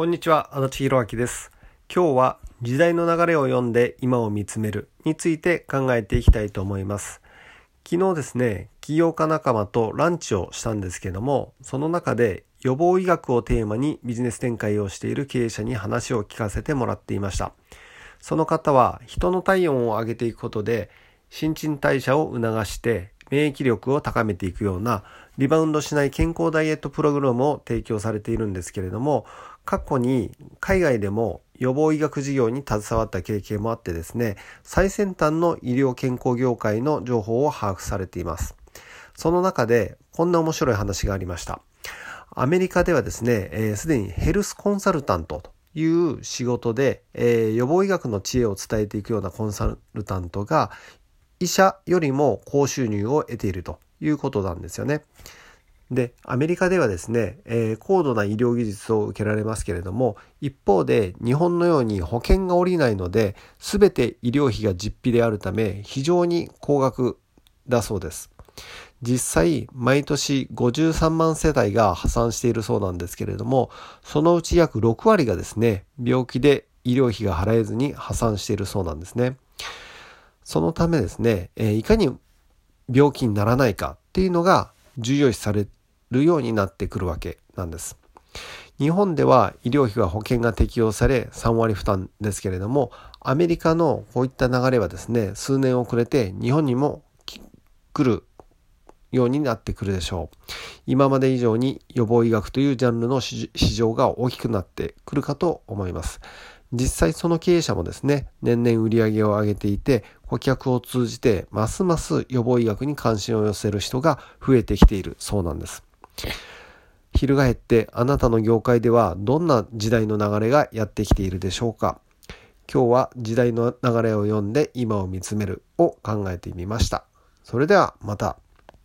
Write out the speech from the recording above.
こんにちは、足立弘明です。今日は時代の流れを読んで今を見つめるについて考えていきたいと思います。昨日ですね、起業家仲間とランチをしたんですけども、その中で予防医学をテーマにビジネス展開をしている経営者に話を聞かせてもらっていました。その方は人の体温を上げていくことで新陳代謝を促して免疫力を高めていくようなリバウンドしない健康ダイエットプログラムを提供されているんですけれども過去に海外でも予防医学事業に携わった経験もあってですね最先端の医療健康業界の情報を把握されていますその中でこんな面白い話がありましたアメリカではですねすで、にヘルスコンサルタントという仕事で、えー、予防医学の知恵を伝えていくようなコンサルタントが医者よりも高収入を得ているということなんですよね。で、アメリカではですね、えー、高度な医療技術を受けられますけれども、一方で日本のように保険が下りないので、全て医療費が実費であるため、非常に高額だそうです。実際、毎年53万世帯が破産しているそうなんですけれども、そのうち約6割がですね、病気で医療費が払えずに破産しているそうなんですね。そのためですね、えいかに病気にならないかっていうのが重要視されるようになってくるわけなんです。日本では医療費は保険が適用され3割負担ですけれども、アメリカのこういった流れはですね、数年遅れて日本にも来るようになってくるでしょう。今まで以上に予防医学というジャンルの市場が大きくなってくるかと思います。実際その経営者もですね、年々売り上げを上げていて、顧客を通じてますます予防医学に関心を寄せる人が増えてきているそうなんです。翻ってあなたの業界ではどんな時代の流れがやってきているでしょうか今日は時代の流れを読んで今を見つめるを考えてみました。それではまた。